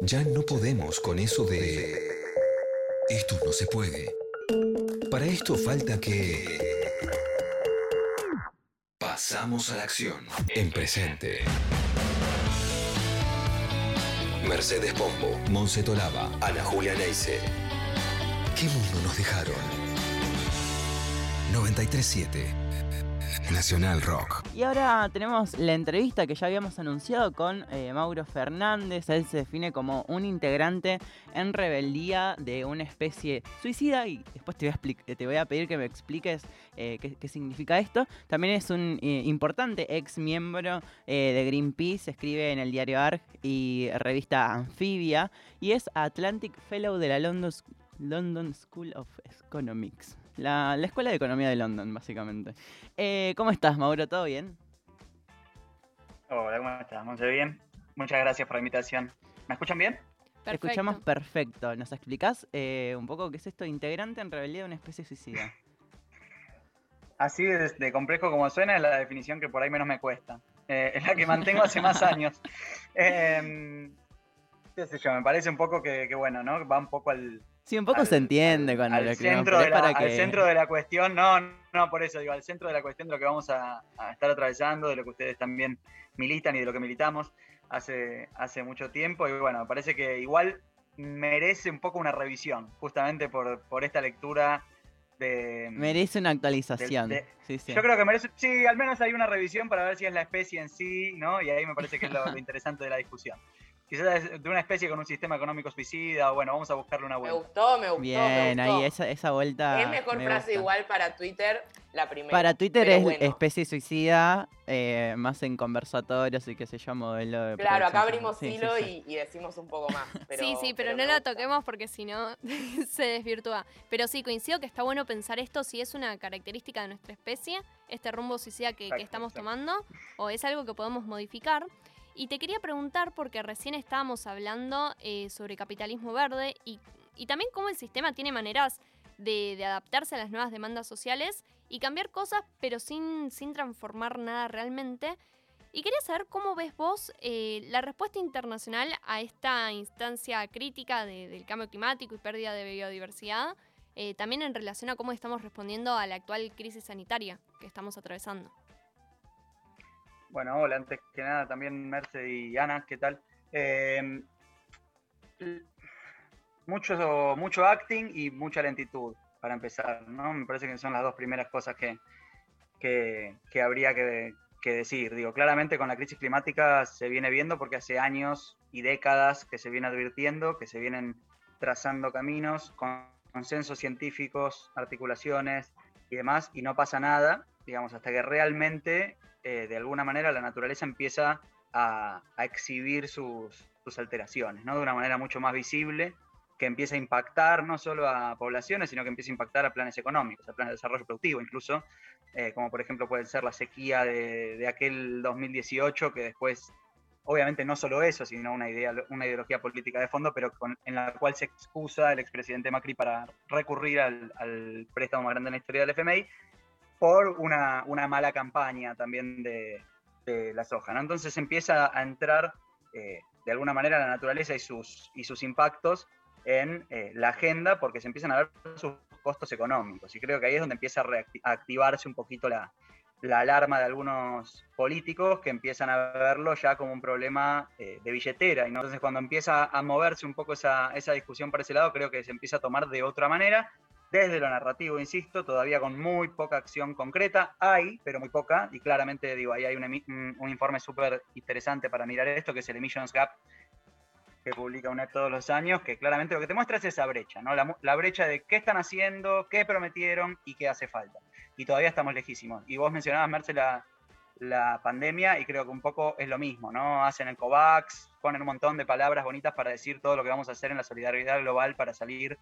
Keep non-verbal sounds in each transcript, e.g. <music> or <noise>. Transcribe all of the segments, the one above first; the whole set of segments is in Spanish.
Ya no podemos con eso de... Esto no se puede. Para esto falta que... Pasamos a la acción. En presente. Mercedes Pombo, Monse Tolaba, Ana Julia Neise. ¿Qué mundo nos dejaron? 937 Nacional Rock. Y ahora tenemos la entrevista que ya habíamos anunciado con eh, Mauro Fernández. Él se define como un integrante en rebeldía de una especie suicida y después te voy a, te voy a pedir que me expliques eh, qué, significa esto. También es un eh, importante ex miembro de Greenpeace, escribe en el diario ARG y revista Anfibia y es Atlantic Fellow de la London School of Economics. La, Escuela de Economía de London, básicamente. Eh, ¿Cómo estás, Mauro? ¿Todo bien? Hola, ¿cómo estás? Monse, bien. Muchas gracias por la invitación. ¿Me escuchan bien? Te escuchamos perfecto. ¿Nos explicás eh, un poco qué es esto integrante en rebeldía de una especie suicida? <laughs> Así de, complejo como suena es la definición que por ahí menos me cuesta. Eh, es la que mantengo hace más <laughs> años. Em, qué sé yo, me parece un poco que, bueno, ¿no? Va un poco al, Sí, un poco se entiende con el centro de la, Al centro de la cuestión, no, no, por eso digo, al centro de la cuestión de lo que vamos a, estar atravesando, de lo que ustedes también militan y de lo que militamos hace, hace mucho tiempo. Y bueno, me parece que igual merece un poco una revisión, justamente por, por esta lectura de... Merece una actualización. Yo creo que merece, sí, al menos hay una revisión para ver si es la especie en sí, ¿no? Y ahí me parece que es lo interesante de la discusión quizás de una especie con un sistema económico suicida, o bueno, vamos a buscarle una vuelta. Me gustó, me gustó. Bien, ahí esa, esa vuelta. Es mejor frase igual para Twitter, la primera. Para Twitter es especie suicida, eh, más en conversatorios y qué sé yo, modelo de. Claro, acá abrimos hilo Y, decimos un poco más. <laughs> sí, sí, pero, no la toquemos porque si no <laughs> se desvirtúa. Pero sí, coincido que está bueno pensar esto si es una característica de nuestra especie, este rumbo suicida que, que estamos tomando, o es algo que podemos modificar. Y te quería preguntar, porque recién estábamos hablando eh, sobre capitalismo verde y, también cómo el sistema tiene maneras de, adaptarse a las nuevas demandas sociales y cambiar cosas, pero sin, sin transformar nada realmente. Y quería saber cómo ves vos eh, la respuesta internacional a esta instancia crítica del cambio climático y pérdida de biodiversidad, eh, también en relación a cómo estamos respondiendo a la actual crisis sanitaria que estamos atravesando. Bueno, hola, antes que nada también Merce y Ana, ¿qué tal? Eh, mucho, mucho acting y mucha lentitud, para empezar, ¿no? Me parece que son las dos primeras cosas que, que, habría que, decir. Digo, claramente con la crisis climática se viene viendo porque hace años y décadas que se viene advirtiendo, que se vienen trazando caminos, con consensos científicos, articulaciones y demás, y no pasa nada, digamos, hasta que realmente eh, de alguna manera la naturaleza empieza a, exhibir sus, alteraciones, ¿no? De una manera mucho más visible, que empieza a impactar no solo a poblaciones, sino que empieza a impactar a planes económicos, a planes de desarrollo productivo incluso, eh, como por ejemplo puede ser la sequía de, aquel 2018, que después, obviamente no solo eso, sino una, idea, una ideología política de fondo, pero en la cual se excusa el expresidente Macri para recurrir al, al préstamo más grande en la historia del FMI, por una, mala campaña también de, la soja. ¿no? Entonces empieza a entrar eh, de alguna manera la naturaleza y sus, y sus impactos en eh, la agenda porque se empiezan a ver sus costos económicos. Y creo que ahí es donde empieza a, activarse un poquito la, alarma de algunos políticos que empiezan a verlo ya como un problema eh, de billetera. Y entonces cuando empieza a moverse un poco esa, esa discusión para ese lado, creo que se empieza a tomar de otra manera desde lo narrativo, insisto, todavía con muy poca acción concreta. Hay, pero muy poca, y claramente digo, ahí hay un, informe súper interesante para mirar esto, que es el Emissions Gap, que publica UNED todos los años, que claramente lo que te muestra es esa brecha, ¿no? La, brecha de qué están haciendo, qué prometieron y qué hace falta. Y todavía estamos lejísimos. Y vos mencionabas, Merce, la, la pandemia, y creo que un poco es lo mismo, ¿no? Hacen el COVAX, ponen un montón de palabras bonitas para decir todo lo que vamos a hacer en la solidaridad global para salir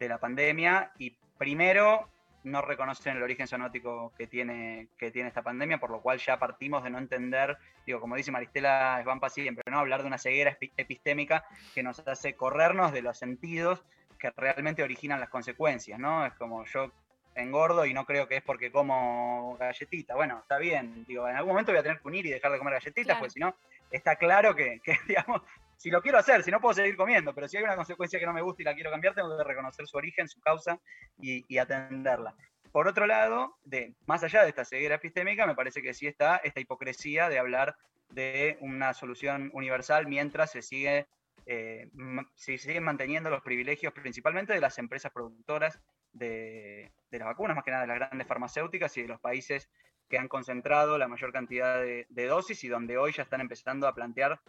de la pandemia y primero no reconocen el origen zoonótico que tiene, que tiene esta pandemia, por lo cual ya partimos de no entender, digo, como dice Maristela Svampa siempre, ¿no? hablar de una ceguera epistémica que nos hace corrernos de los sentidos que realmente originan las consecuencias, ¿no? Es como yo engordo y no creo que es porque como galletita. Bueno, está bien, digo, en algún momento voy a tener que unir y dejar de comer galletitas, pues si no, está claro que, <laughs> digamos, si lo quiero hacer, si no puedo seguir comiendo, pero si hay una consecuencia que no me gusta y la quiero cambiar, tengo que reconocer su origen, su causa y, atenderla. Por otro lado, más allá de esta ceguera epistémica, me parece que sí está esta hipocresía de hablar de una solución universal mientras se sigue eh, se siguen manteniendo los privilegios principalmente de las empresas productoras de, las vacunas, más que nada de las grandes farmacéuticas y de los países que han concentrado la mayor cantidad de, dosis y donde hoy ya están empezando a plantear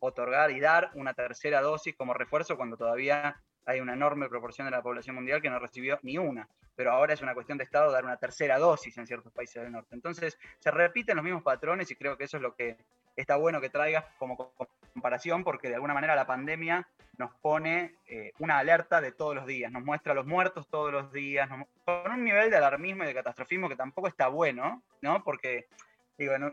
otorgar y dar una tercera dosis como refuerzo cuando todavía hay una enorme proporción de la población mundial que no recibió ni una, pero ahora es una cuestión de Estado dar una tercera dosis en ciertos países del norte. Entonces se repiten los mismos patrones y creo que eso es lo que está bueno que traigas como comparación porque de alguna manera la pandemia nos pone eh, una alerta de todos los días, nos muestra los muertos todos los días, con un nivel de alarmismo y de catastrofismo que tampoco está bueno, ¿no? Porque,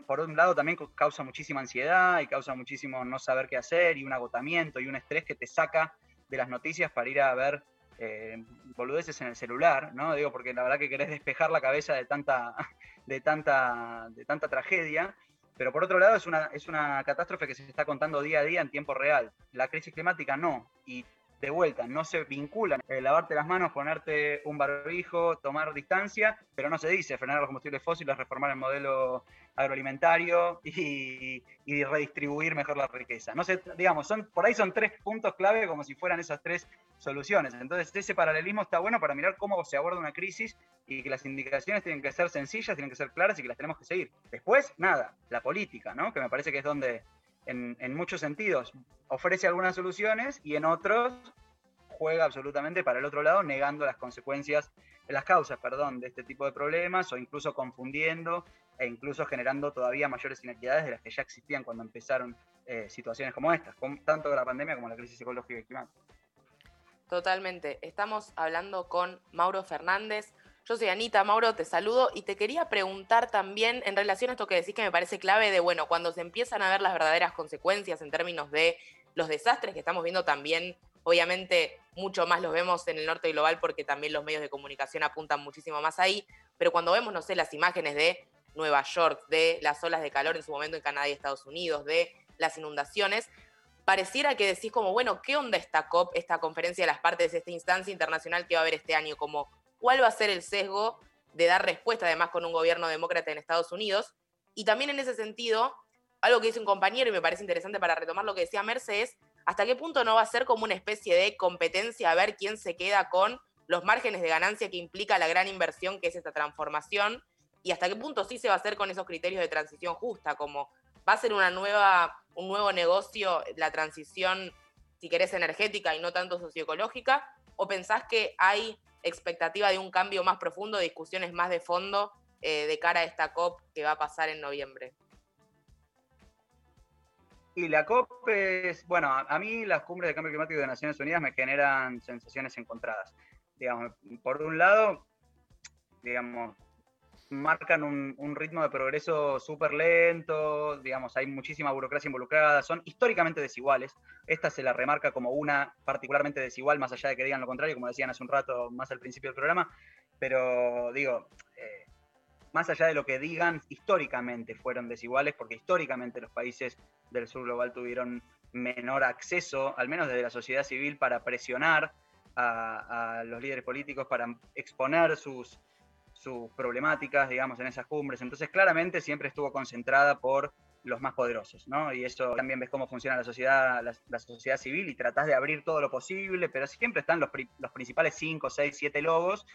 por un lado también causa muchísima ansiedad y causa muchísimo no saber qué hacer y un agotamiento y un estrés que te saca de las noticias para ir a ver eh, boludeces en el celular, ¿no? Digo, porque la verdad que querés despejar la cabeza de tanta, <laughs> de tanta, de tanta tragedia. Pero por otro lado es una, es una catástrofe que se está contando día a día en tiempo real. La crisis climática no. De vuelta, no se vinculan. Eh, lavarte las manos, ponerte un barbijo, tomar distancia, pero no se dice frenar los combustibles fósiles, reformar el modelo agroalimentario y, redistribuir mejor la riqueza. No sé, digamos, son, por ahí son tres puntos clave como si fueran esas tres soluciones. Entonces, ese paralelismo está bueno para mirar cómo se aborda una crisis y que las indicaciones tienen que ser sencillas, tienen que ser claras y que las tenemos que seguir. Después, nada, la política, ¿no? Que me parece que es donde, en, muchos sentidos, ofrece algunas soluciones y en otros juega absolutamente para el otro lado, negando las consecuencias, las causas, perdón, de este tipo de problemas o incluso confundiendo e incluso generando todavía mayores inequidades de las que ya existían cuando empezaron eh, situaciones como estas, tanto de la pandemia como la crisis ecológica y climática. Totalmente. Estamos hablando con Mauro Fernández. Yo soy Anita, Mauro, te saludo y te quería preguntar también en relación a esto que decís que me parece clave de, bueno, cuando se empiezan a ver las verdaderas consecuencias en términos de los desastres que estamos viendo también, obviamente mucho más los vemos en el norte global porque también los medios de comunicación apuntan muchísimo más ahí, pero cuando vemos, no sé, las imágenes de Nueva York, de las olas de calor en su momento en Canadá y Estados Unidos, de las inundaciones, pareciera que decís como, bueno, ¿qué onda esta COP, esta conferencia de las partes, esta instancia internacional que va a haber este año? Como, ¿cuál va a ser el sesgo de dar respuesta además con un gobierno demócrata en Estados Unidos? Y también en ese sentido, algo que dice un compañero y me parece interesante para retomar lo que decía Mercedes, hasta qué punto no va a ser como una especie de competencia a ver quién se queda con los márgenes de ganancia que implica la gran inversión que es esta transformación y hasta qué punto sí se va a hacer con esos criterios de transición justa, como va a ser una nueva, un nuevo negocio la transición, si querés, energética y no tanto socioecológica, o pensás que hay expectativa de un cambio más profundo, discusiones más de fondo eh, de cara a esta COP que va a pasar en noviembre? Y la COP es, bueno, a mí las cumbres de cambio climático de Naciones Unidas me generan sensaciones encontradas. Digamos, por un lado, digamos, marcan un, ritmo de progreso súper lento, digamos, hay muchísima burocracia involucrada, son históricamente desiguales. Esta se la remarca como una particularmente desigual, más allá de que digan lo contrario, como decían hace un rato más al principio del programa, pero digo, eh, más allá de lo que digan, históricamente fueron desiguales, porque históricamente los países del sur global tuvieron menor acceso, al menos desde la sociedad civil, para presionar a los líderes políticos, para exponer sus sus problemáticas, digamos, en esas cumbres. Entonces, claramente siempre estuvo concentrada por los más poderosos, ¿no? Y eso también ves cómo funciona la sociedad, la, sociedad civil y tratás de abrir todo lo posible, pero siempre están los, principales 5, 6, 7 logos.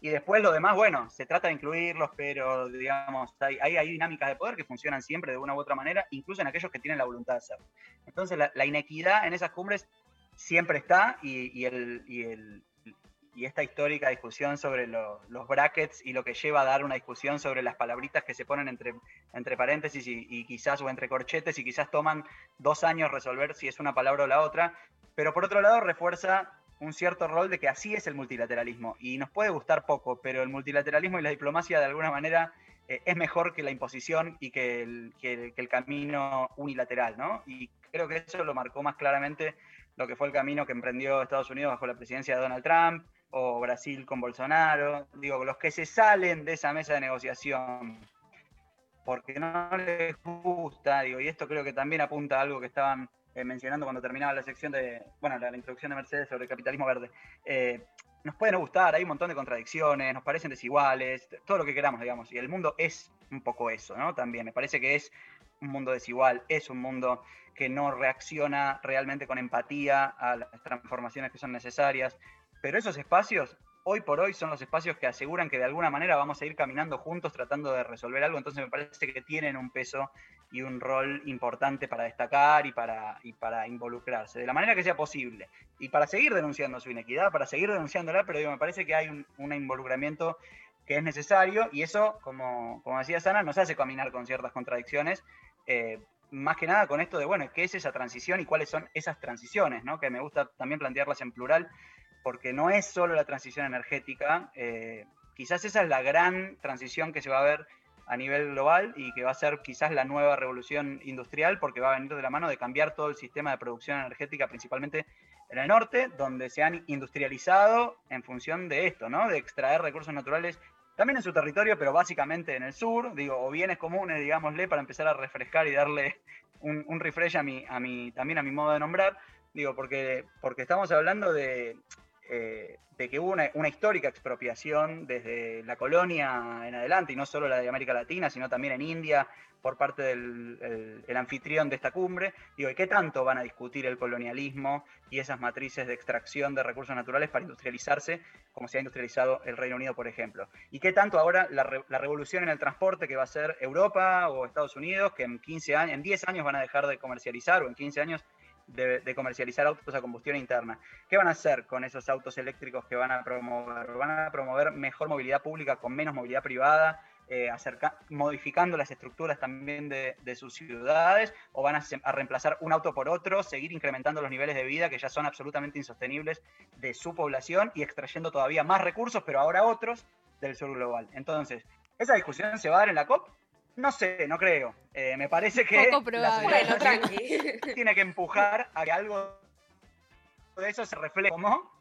Y después lo demás, bueno, se trata de incluirlos, pero digamos, hay, hay, dinámicas de poder que funcionan siempre de una u otra manera, incluso en aquellos que tienen la voluntad de hacerlo. Entonces, la, inequidad en esas cumbres siempre está y, el, y el, y esta histórica discusión sobre los brackets y lo que lleva a dar una discusión sobre las palabritas que se ponen entre, entre paréntesis y, quizás o entre corchetes y quizás toman dos años resolver si es una palabra o la otra, pero por otro lado refuerza un cierto rol de que así es el multilateralismo y nos puede gustar poco, pero el multilateralismo y la diplomacia de alguna manera eh, es mejor que la imposición y que el, que el camino unilateral, ¿no? Y creo que eso lo marcó más claramente lo que fue el camino que emprendió Estados Unidos bajo la presidencia de Donald Trump, o Brasil con Bolsonaro, digo, los que se salen de esa mesa de negociación porque no les gusta, digo, y esto creo que también apunta a algo que estaban eh, mencionando cuando terminaba la sección de, bueno, la, introducción de Mercedes sobre el capitalismo verde. Eh, nos puede no gustar, hay un montón de contradicciones, nos parecen desiguales, todo lo que queramos, digamos. Y el mundo es un poco eso, ¿no? También me parece que es un mundo desigual, es un mundo que no reacciona realmente con empatía a las transformaciones que son necesarias. Pero esos espacios hoy por hoy son los espacios que aseguran que de alguna manera vamos a ir caminando juntos tratando de resolver algo, entonces me parece que tienen un peso y un rol importante para destacar y para, involucrarse, de la manera que sea posible, y para seguir denunciando su inequidad, para seguir denunciándola, pero digo, me parece que hay un, involucramiento que es necesario y eso, como, decía Sana, nos hace caminar con ciertas contradicciones. Eh, más que nada con esto de, bueno, ¿qué es esa transición y cuáles son esas transiciones? Que me gusta también plantearlas en plural, porque no es solo la transición energética, eh, quizás esa es la gran transición que se va a ver a nivel global y que va a ser quizás la nueva revolución industrial porque va a venir de la mano de cambiar todo el sistema de producción energética, principalmente en el norte, donde se han industrializado en función de esto, ¿no? De extraer recursos naturales también en su territorio, pero básicamente en el sur, digo, o bienes comunes, digámosle, para empezar a refrescar y darle un, un refresh a mi, a mi, también a mi modo de nombrar, digo, porque, porque estamos hablando de, eh, de que hubo una, histórica expropiación desde la colonia en adelante, y no solo la de América Latina, sino también en India, por parte del anfitrión de esta cumbre. Digo, ¿y qué tanto van a discutir el colonialismo y esas matrices de extracción de recursos naturales para industrializarse, como se ha industrializado el Reino Unido, por ejemplo? ¿Y qué tanto ahora la, la revolución en el transporte que va a ser Europa o Estados Unidos, que en 15 años, en 10 años van a dejar de comercializar, o en 15 años de, comercializar autos a combustión interna. ¿Qué van a hacer con esos autos eléctricos que van a promover? Van a promover mejor movilidad pública con menos movilidad privada, eh, modificando las estructuras también de, sus ciudades, o van a, a, reemplazar un auto por otro, seguir incrementando los niveles de vida que ya son absolutamente insostenibles de su población y extrayendo todavía más recursos, pero ahora otros, del sur global. Entonces, esa discusión se va a dar en la COP no sé, no creo. Eh, me parece que bueno, <laughs> tiene que empujar a que algo de eso se refleje. ¿Cómo?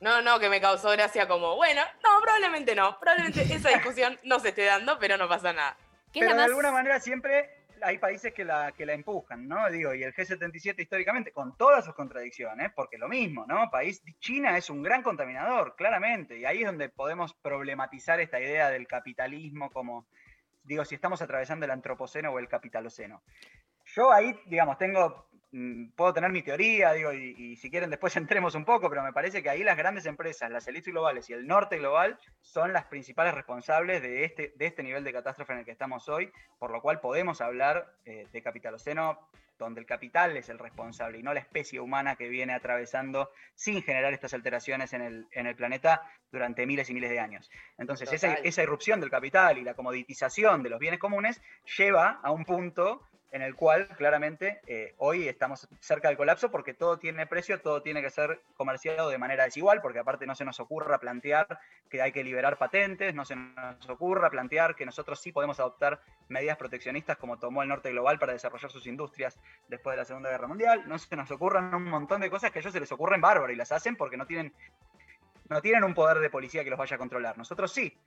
No, no, que me causó gracia como, bueno, no, probablemente no. Probablemente esa discusión <laughs> no se esté dando, pero no pasa nada. Pero de alguna manera siempre hay países que la, que la empujan, ¿no? Digo, y el G77 históricamente, con todas sus contradicciones, porque lo mismo, ¿no? País, China es un gran contaminador, claramente, y ahí es donde podemos problematizar esta idea del capitalismo como digo, si estamos atravesando el antropoceno o el capitaloceno. Yo ahí, digamos, tengo, puedo tener mi teoría, digo, y, si quieren después <laughs> entremos un poco, pero me parece que ahí las grandes empresas, las élites globales y el norte global son las principales responsables de este, de este nivel de catástrofe en el que estamos hoy, por lo cual podemos hablar eh, de capitaloceno donde el capital es el responsable y no la especie humana que viene atravesando sin generar estas alteraciones en el, en el planeta durante miles y miles de años. Entonces, esa, esa, irrupción del capital y la comoditización de los bienes comunes lleva a un punto en el cual claramente eh, hoy estamos cerca del colapso porque todo tiene precio, todo tiene que ser comerciado de manera desigual, porque aparte no se nos ocurra plantear que hay que liberar patentes, no se nos ocurra plantear que nosotros sí podemos adoptar medidas proteccionistas como tomó el norte global para desarrollar sus industrias después de la Segunda Guerra Mundial, no se nos ocurran un montón de cosas que a ellos se les ocurren bárbaro y las hacen porque no tienen, no tienen un poder de policía que los vaya a controlar. Nosotros sí,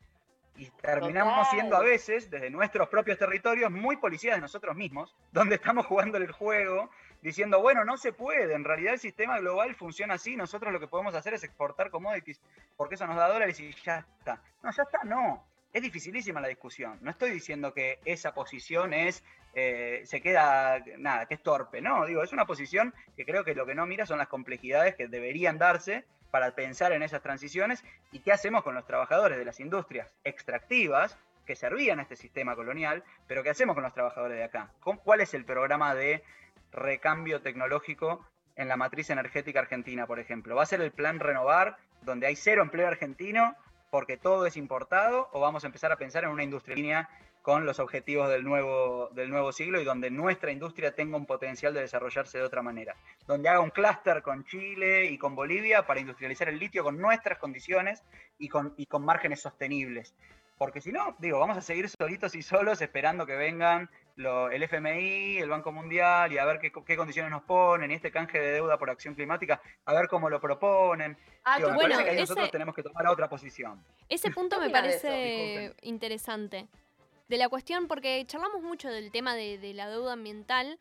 y terminamos siendo a veces, desde nuestros propios territorios, muy policías de nosotros mismos, <laughs> donde estamos jugando el juego, diciendo, bueno, no se puede, en realidad el sistema global funciona así, nosotros lo que podemos hacer es exportar commodities, porque eso nos da dólares y ya está. No, ya está, no. Es dificilísima la discusión. No estoy diciendo que esa posición es, eh, se queda, nada, que es torpe. No, digo, es una posición que creo que lo que no mira son las complejidades que deberían darse para pensar en esas transiciones y qué hacemos con los trabajadores de las industrias extractivas que servían a este sistema colonial, pero qué hacemos con los trabajadores de acá. ¿Cuál es el programa de recambio tecnológico en la matriz energética argentina, por ejemplo? ¿Va a ser el plan renovar, donde hay cero empleo argentino porque todo es importado, o vamos a empezar a pensar en una industria con los objetivos del nuevo, del nuevo siglo y donde nuestra industria tenga un potencial de desarrollarse de otra manera. Donde haga un clúster con Chile y con Bolivia para industrializar el litio con nuestras condiciones y con, y con márgenes sostenibles. Porque si no, digo, vamos a seguir solitos y solos esperando que vengan el FMI, el Banco Mundial y a ver qué, condiciones nos ponen y este canje de deuda por acción climática, a ver cómo lo proponen. Ah, bueno, que nosotros tenemos que tomar otra posición. Ese punto me parece interesante de la cuestión, porque charlamos mucho del tema de, la deuda ambiental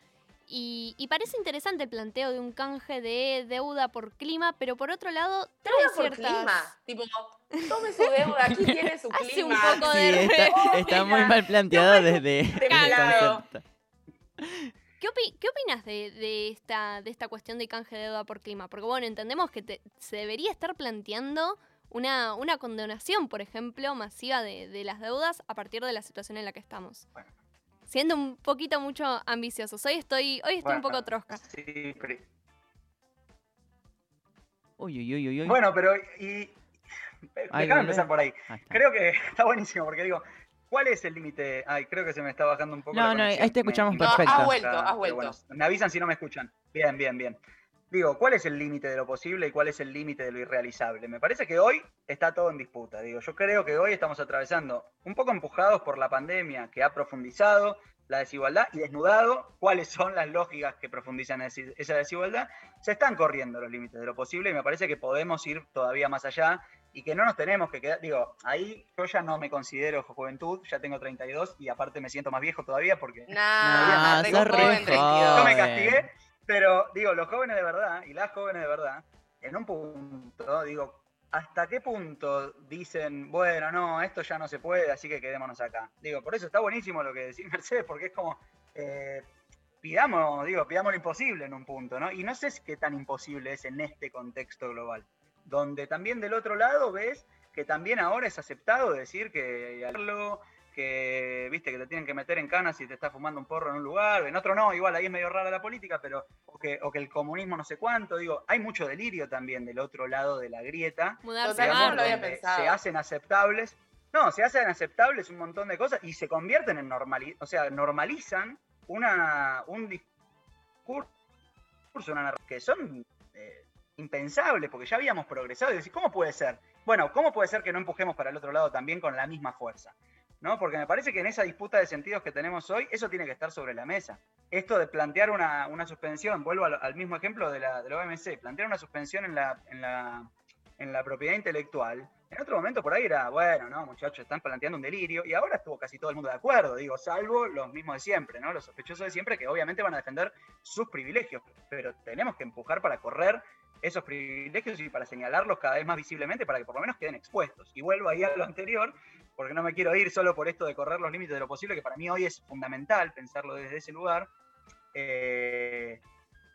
Y, y parece interesante el planteo de un canje de deuda por clima, pero por otro lado trae Deuda por clima. Tipo, tome su deuda, aquí <laughs> tiene su Hace un clima. poco Sí, de está, está muy mal planteado desde Claro. ¿Qué, opi- qué opinas de, de esta, de esta cuestión de canje de deuda por clima? Porque bueno, entendemos que te- se debería estar planteando una, una condonación, por ejemplo, masiva de, de las deudas a partir de la situación en la que estamos. Bueno. Siendo un poquito mucho ambiciosos. Hoy estoy, hoy estoy un poco trosca. Sí, pero- Uy, uy, uy, uy, uy. Bueno, pero y. Ahí Déjame volvé. empezar por ahí. Creo que <laughs> está buenísimo, porque digo, ¿cuál es el límite? Ay, creo que se me está bajando un poco. No, la no, ahí te Me- escuchamos me- perfecto. has vuelto, has vuelto. bueno, me avisan si no me escuchan. Bien, bien, bien. Digo, ¿cuál es el límite de lo posible y cuál es el límite de lo irrealizable? Me parece que hoy está todo en disputa. Digo, yo creo que hoy estamos atravesando, un poco empujados por la pandemia que ha profundizado la desigualdad y desnudado cuáles son las lógicas que profundizan esa desigualdad. Se están corriendo los límites de lo posible y me parece que podemos ir todavía más allá y que no nos tenemos que quedar. Digo, ahí yo ya no me considero juventud, ya tengo 32 y aparte me siento más viejo todavía porque Nah, No, joven, 32. yo me castigué, pero digo, los jóvenes de verdad y las jóvenes de verdad, en un punto, digo, ¿hasta qué punto dicen, bueno, no, esto ya no se puede, así que quedémonos acá? Digo, por eso está buenísimo lo que decís, <laughs> Mercedes, porque es como, eh, pidamos, digo, pidamos lo imposible en un punto, ¿no? Y no sé qué tan imposible es en este contexto global, donde también del otro lado ves que también ahora es aceptado decir que que viste que te tienen que meter en canas si te estás fumando un porro en un lugar, en otro no, igual ahí es medio rara la política, pero o que, o que el comunismo no sé cuánto, digo, hay mucho delirio también del otro lado de la grieta, Mudarse digamos, no había pensado. se hacen aceptables, no, se hacen aceptables un montón de cosas y se convierten en normali o sea, normalizan una, un discurso, una narrativa que son eh, impensables, porque ya habíamos progresado y decir, ¿cómo puede ser? Bueno, ¿cómo puede ser que no empujemos para el otro lado también con la misma fuerza? ¿No? Porque me parece que en esa disputa de sentidos que tenemos hoy, eso tiene que estar sobre la mesa. Esto de plantear una, una suspensión, vuelvo al, mismo ejemplo de la, de OMC, plantear una suspensión en la, en, la, en la propiedad intelectual, en otro momento por ahí era, bueno, no, muchachos, están planteando un delirio, y ahora estuvo casi todo el mundo de acuerdo, digo, salvo los mismos de siempre, ¿no? Los sospechosos de siempre que obviamente van a defender sus privilegios, pero tenemos que empujar para correr esos privilegios y para señalarlos cada vez más visiblemente para que por lo menos queden expuestos. Y vuelvo ahí a lo anterior, porque no me quiero ir solo por esto de correr los límites de lo posible, que para mí hoy es fundamental pensarlo desde ese lugar. Eh,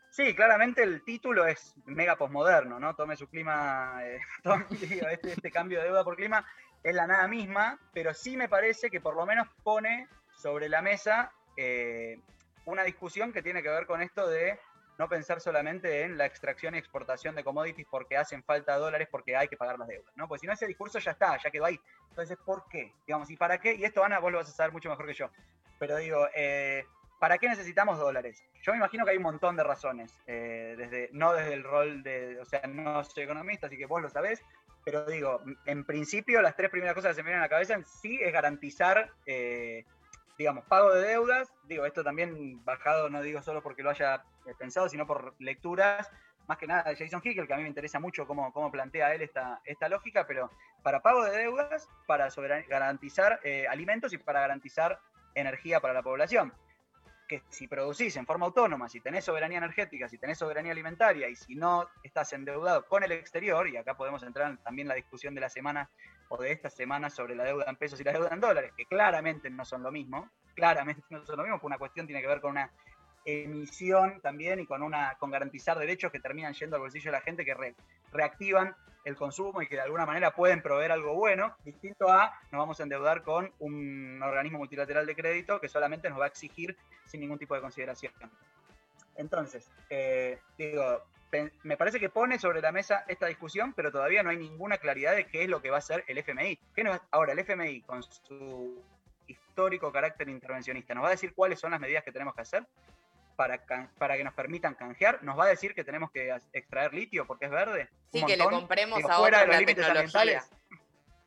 sí, claramente el título es mega posmoderno, ¿no? Tome su clima, eh, <laughs> tome, digo, este, este cambio de deuda por clima es la nada misma, pero sí me parece que por lo menos pone sobre la mesa eh, una discusión que tiene que ver con esto de no pensar solamente en la extracción y exportación de commodities porque hacen falta dólares porque hay que pagar las deudas, ¿no? Pues si no ese discurso ya está, ya quedó ahí. Entonces, ¿por qué? Digamos, ¿y para qué? Y esto, Ana, vos lo vas a saber mucho mejor que yo. Pero digo, eh, ¿para qué necesitamos dólares? Yo me imagino que hay un montón de razones, eh, desde, no desde el rol de, o sea, no soy economista, así que vos lo sabés, pero digo, en principio las tres primeras cosas que se me vienen a la cabeza sí es garantizar, eh, digamos, pago de deudas, digo, esto también bajado, no digo solo porque lo haya eh, pensado, sino por lecturas, más que nada de Jason Hickel, que a mí me interesa mucho cómo, cómo plantea él esta, esta lógica, pero para pago de deudas, para garantizar eh, alimentos y para garantizar energía para la población. Que si producís en forma autónoma, si tenés soberanía energética, si tenés soberanía alimentaria y si no estás endeudado con el exterior, y acá podemos entrar en también la discusión de la semana o de esta semana sobre la deuda en pesos y la deuda en dólares, que claramente no son lo mismo, claramente no son lo mismo, porque una cuestión tiene que ver con una emisión también y con una con garantizar derechos que terminan yendo al bolsillo de la gente que re- reactivan el consumo y que de alguna manera pueden proveer algo bueno, distinto a nos vamos a endeudar con un organismo multilateral de crédito que solamente nos va a exigir sin ningún tipo de consideración. Entonces, eh, digo, me parece que pone sobre la mesa esta discusión, pero todavía no hay ninguna claridad de qué es lo que va a hacer el FMI. ¿Qué ahora, el FMI, con su histórico carácter intervencionista, ¿nos va a decir cuáles son las medidas que tenemos que hacer para, para que nos permitan canjear? ¿Nos va a decir que tenemos que extraer litio porque es verde? Un Sí, que le compremos digo, a fuera de otros los la tecnología.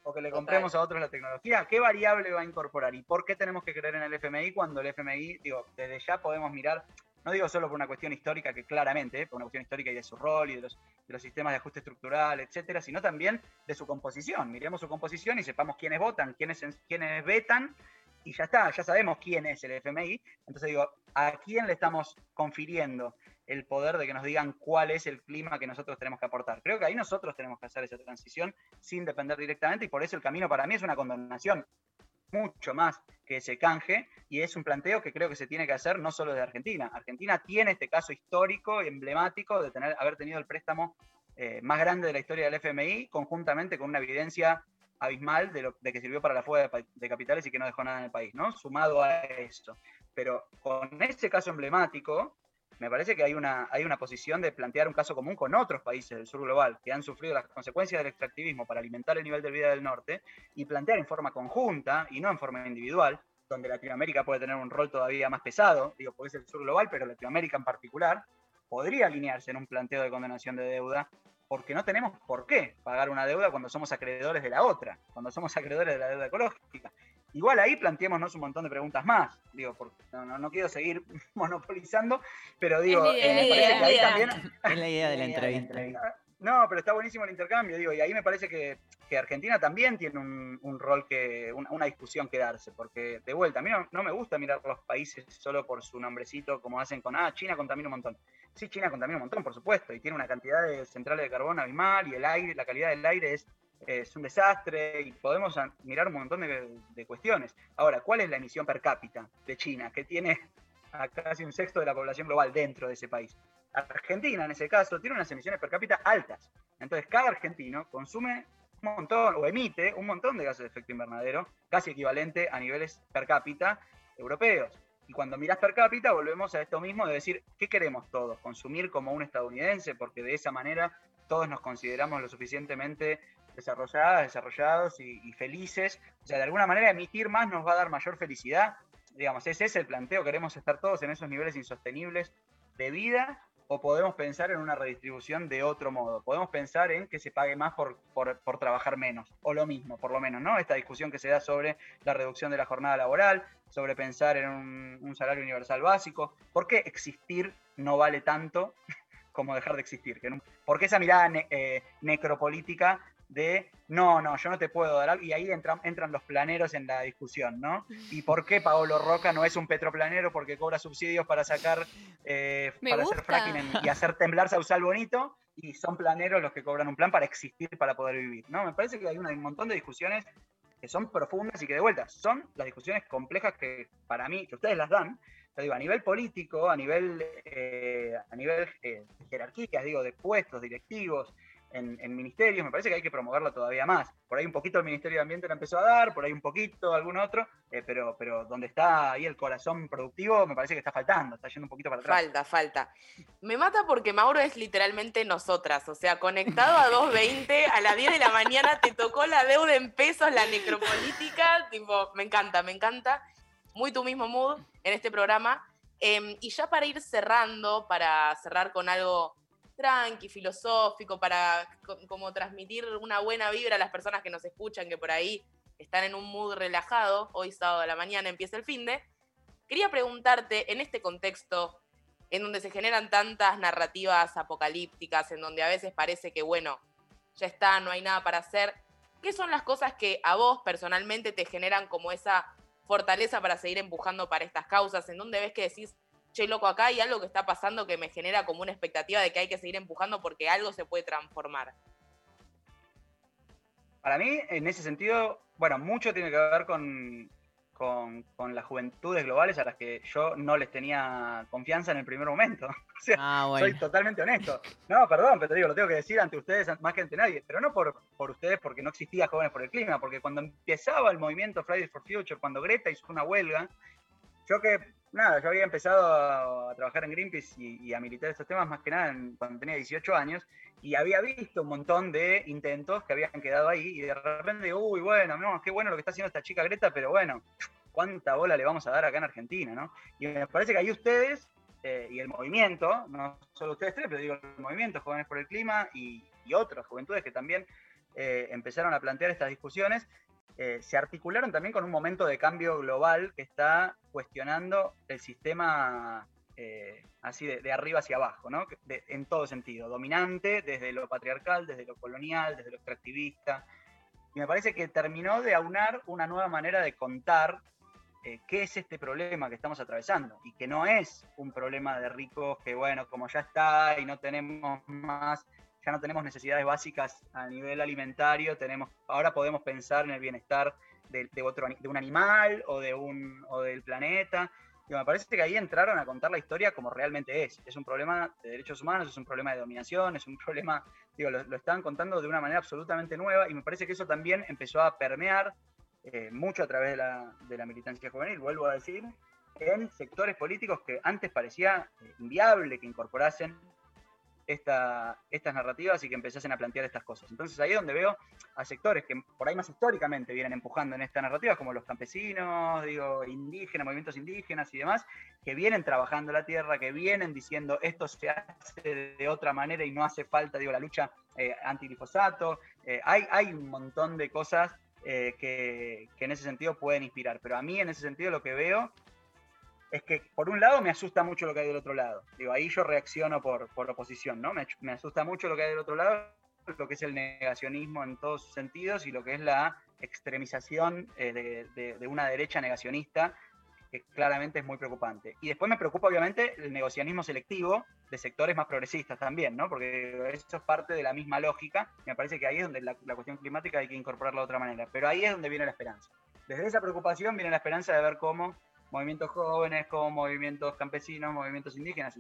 O que le Total. compremos a otros la tecnología. ¿Qué variable va a incorporar? ¿Y por qué tenemos que creer en el FMI cuando el FMI, digo, desde ya podemos mirar, no digo solo por una cuestión histórica, que claramente, eh, por una cuestión histórica y de su rol y de los, de los sistemas de ajuste estructural, etcétera, sino también de su composición. Miremos su composición y sepamos quiénes votan, quiénes, quiénes vetan y ya está, ya sabemos quién es el FMI. Entonces digo, ¿a quién le estamos confiriendo el poder de que nos digan cuál es el clima que nosotros tenemos que aportar? Creo que ahí nosotros tenemos que hacer esa transición sin depender directamente y por eso el camino para mí es una condonación mucho más que ese canje y es un planteo que creo que se tiene que hacer no solo de Argentina. Argentina tiene este caso histórico y emblemático de tener, haber tenido el préstamo eh, más grande de la historia del FMI, conjuntamente con una evidencia abismal de, lo, de que sirvió para la fuga de, capitales y que no dejó nada en el país, ¿no? Sumado a eso. Pero con ese caso emblemático, me parece que hay una, hay una posición de plantear un caso común con otros países del sur global que han sufrido las consecuencias del extractivismo para alimentar el nivel de vida del norte y plantear en forma conjunta y no en forma individual, donde Latinoamérica puede tener un rol todavía más pesado, digo, porque es el sur global, pero Latinoamérica en particular, podría alinearse en un planteo de condenación de deuda porque no tenemos por qué pagar una deuda cuando somos acreedores de la otra, cuando somos acreedores de la deuda ecológica. Igual ahí planteémonos un montón de preguntas más, digo, porque no, quiero seguir <laughs> monopolizando, pero digo, es me parece que ahí también... Es la idea de la <laughs> entrevista. No, pero está buenísimo el intercambio, digo, y ahí me parece que, Argentina también tiene un, rol que, una, discusión que darse, porque de vuelta, a mí no, me gusta mirar los países solo por su nombrecito, como hacen con, ah, China contamina un montón. Sí, China contamina un montón, por supuesto, y tiene una cantidad de centrales de carbón abismal, y el aire, la calidad del aire es, es un desastre, y podemos mirar un montón de, de cuestiones. Ahora, ¿cuál es la emisión per cápita de China, que tiene a casi un sexto de la población global dentro de ese país? Argentina, en ese caso, tiene unas emisiones per cápita altas. Entonces, cada argentino consume un montón o emite un montón de gases de efecto invernadero, casi equivalente a niveles per cápita europeos. Y cuando miras per cápita, volvemos a esto mismo de decir, ¿qué queremos todos? ¿Consumir como un estadounidense? Porque de esa manera todos nos consideramos lo suficientemente desarrolladas, desarrollados y, y, felices. O sea, de alguna manera emitir más nos va a dar mayor felicidad. Digamos, ese es el planteo. Queremos estar todos en esos niveles insostenibles de vida o podemos pensar en una redistribución de otro modo. Podemos pensar en que se pague más por, por, trabajar menos, o lo mismo, por lo menos, ¿no? Esta discusión que se da sobre la reducción de la jornada laboral, sobre pensar en un, salario universal básico. ¿Por qué existir no vale tanto <laughs> como dejar de existir? ¿Por qué esa mirada eh, necropolítica de no, no, yo no te puedo dar algo, y ahí entran, entran los planeros en la discusión, ¿no? ¿Y por qué Paolo Roca no es un petroplanero porque cobra subsidios para sacar, eh, para hacer fracking y hacer temblar Sausal Bonito? Y son planeros los que cobran un plan para existir, para poder vivir, ¿no? Me parece que hay un montón de discusiones que son profundas y que de vuelta son las discusiones complejas que para mí, que ustedes las dan, te digo, a nivel político, a nivel, eh, a nivel eh, jerarquías, digo, de puestos directivos, en, ministerios, me parece que hay que promoverlo todavía más. Por ahí un poquito el Ministerio de Ambiente la empezó a dar, por ahí un poquito algún otro, eh, pero, pero donde está ahí el corazón productivo, me parece que está faltando, está yendo un poquito para atrás. Falta, falta. Me mata porque Mauro es literalmente nosotras, o sea, conectado a <laughs> 2.20, a las 10 de la mañana te tocó la deuda en pesos, la necropolítica, tipo, me encanta, me encanta. Muy tu mismo mood en este programa. Em, y ya para ir cerrando, para cerrar con algo tranqui, filosófico, para como transmitir una buena vibra a las personas que nos escuchan, que por ahí están en un mood relajado, hoy sábado de la mañana empieza el fin de. Quería preguntarte, en este contexto en donde se generan tantas narrativas apocalípticas, en donde a veces parece que, bueno, ya está, no hay nada para hacer, ¿qué son las cosas que a vos personalmente te generan como esa fortaleza para seguir empujando para estas causas? ¿En donde ves que decís, che, loco, acá hay algo que está pasando que me genera como una expectativa de que hay que seguir empujando porque algo se puede transformar. Para mí, en ese sentido, bueno, mucho tiene que ver con, con, las juventudes globales a las que yo no les tenía confianza en el primer momento. <laughs> O sea, ah, soy totalmente honesto. No, perdón, pero te digo, lo tengo que decir ante ustedes más que ante nadie, pero no por, por ustedes porque no existía Jóvenes por el Clima, porque cuando empezaba el movimiento Fridays for Future, cuando Greta hizo una huelga, yo que nada, yo había empezado a, trabajar en Greenpeace y, a militar estos temas más que nada cuando tenía 18 años y había visto un montón de intentos que habían quedado ahí y de repente, uy, bueno, no, qué bueno lo que está haciendo esta chica Greta, pero bueno, cuánta bola le vamos a dar acá en Argentina, ¿no? Y me parece que ahí ustedes eh, y el movimiento, no solo ustedes tres, pero digo el movimiento, Jóvenes por el Clima y, otras juventudes que también eh, empezaron a plantear estas discusiones, eh, se articularon también con un momento de cambio global que está cuestionando el sistema eh, así de, arriba hacia abajo, ¿no? en todo sentido, dominante, desde lo patriarcal, desde lo colonial, desde lo extractivista. Y me parece que terminó de aunar una nueva manera de contar eh, qué es este problema que estamos atravesando y que no es un problema de ricos que, bueno, como ya está y no tenemos más, ya no tenemos necesidades básicas a nivel alimentario, tenemos, ahora podemos pensar en el bienestar de, otro, de un animal o, de un, o del planeta. Y me parece que ahí entraron a contar la historia como realmente es. Es un problema de derechos humanos, es un problema de dominación, es un problema, digo, lo, lo contando de una manera absolutamente nueva y me parece que eso también empezó a permear eh, mucho a través de la, de la, militancia juvenil, vuelvo a decir, en sectores políticos que antes parecía eh, inviable que incorporasen esta, estas narrativas y que empezasen a plantear estas cosas. Entonces ahí es donde veo a sectores que por ahí más históricamente vienen empujando en esta narrativa, como los campesinos, digo, indígenas, movimientos indígenas y demás, que vienen trabajando la tierra, que vienen diciendo esto se hace de otra manera y no hace falta, digo, la lucha eh, anti-glifosato. Eh, hay, hay un montón de cosas eh, que, en ese sentido pueden inspirar. Pero a mí en ese sentido lo que veo es que por un lado me asusta mucho lo que hay del otro lado. Digo, ahí yo reacciono por, por oposición, ¿no? Me, me, asusta mucho lo que hay del otro lado, lo que es el negacionismo en todos sus sentidos y lo que es la extremización eh, de, una derecha negacionista que claramente es muy preocupante. Y después me preocupa obviamente el negocianismo selectivo de sectores más progresistas también, ¿no? Porque eso es parte de la misma lógica. Me parece que ahí es donde la, cuestión climática hay que incorporarla de otra manera. Pero ahí es donde viene la esperanza. Desde esa preocupación viene la esperanza de ver cómo movimientos jóvenes, como movimientos campesinos, movimientos indígenas,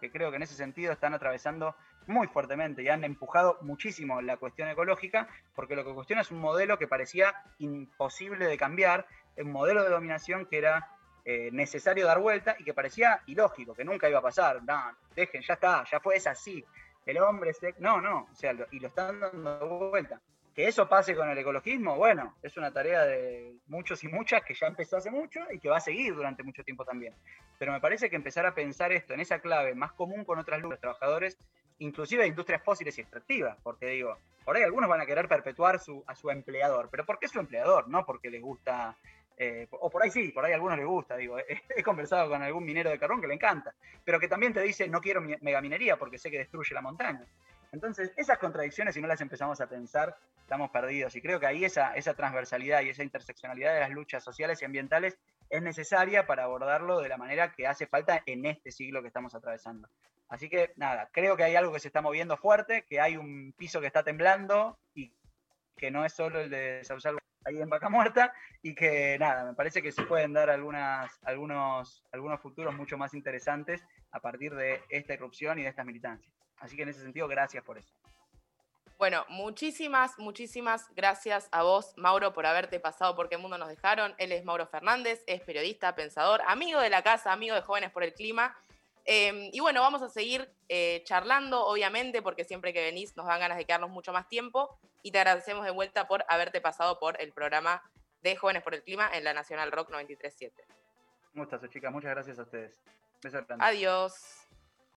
que creo que en ese sentido están atravesando muy fuertemente y han empujado muchísimo la cuestión ecológica, porque lo que cuestiona es un modelo que parecía imposible de cambiar, un modelo de dominación que era eh, necesario dar vuelta y que parecía ilógico, que nunca iba a pasar. No, dejen, ya está, ya fue, es así. El hombre se... No, no, o sea, y lo están dando vuelta. Que eso pase con el ecologismo, bueno, es una tarea de muchos y muchas que ya empezó hace mucho y que va a seguir durante mucho tiempo también. Pero me parece que empezar a pensar esto en esa clave más común con otras luchas, trabajadores, inclusive de industrias fósiles y extractivas, porque digo, por ahí algunos van a querer perpetuar a su empleador, pero ¿por qué su empleador? No porque les gusta eh, o por ahí sí, por ahí a algunos les gusta, digo, <laughs> he, conversado con algún minero de carbón que le encanta, pero que también te dice, no quiero megaminería porque sé que destruye la montaña. Entonces, esas contradicciones, si no las empezamos a pensar, estamos perdidos. Y creo que ahí esa, transversalidad y esa interseccionalidad de las luchas sociales y ambientales es necesaria para abordarlo de la manera que hace falta en este siglo que estamos atravesando. Así que nada, creo que hay algo que se está moviendo fuerte, que hay un piso que está temblando y que no es solo el de Sausal ahí en Vaca Muerta y que nada, me parece que se pueden dar algunos, algunos futuros mucho más interesantes a partir de esta irrupción y de estas militancias. Así que en ese sentido, gracias por eso. Bueno, muchísimas, muchísimas gracias a vos, Mauro, por haberte pasado por qué mundo nos dejaron. Él es Mauro Fernández, es periodista, pensador, amigo de la casa, amigo de Jóvenes por el Clima. Em, y bueno, vamos a seguir eh, charlando, obviamente, porque siempre que venís nos dan ganas de quedarnos mucho más tiempo y te agradecemos de vuelta por haberte pasado por el programa de Jóvenes por el Clima en la Nacional Rock 937. Muchas chicas, muchas gracias a ustedes. Adiós.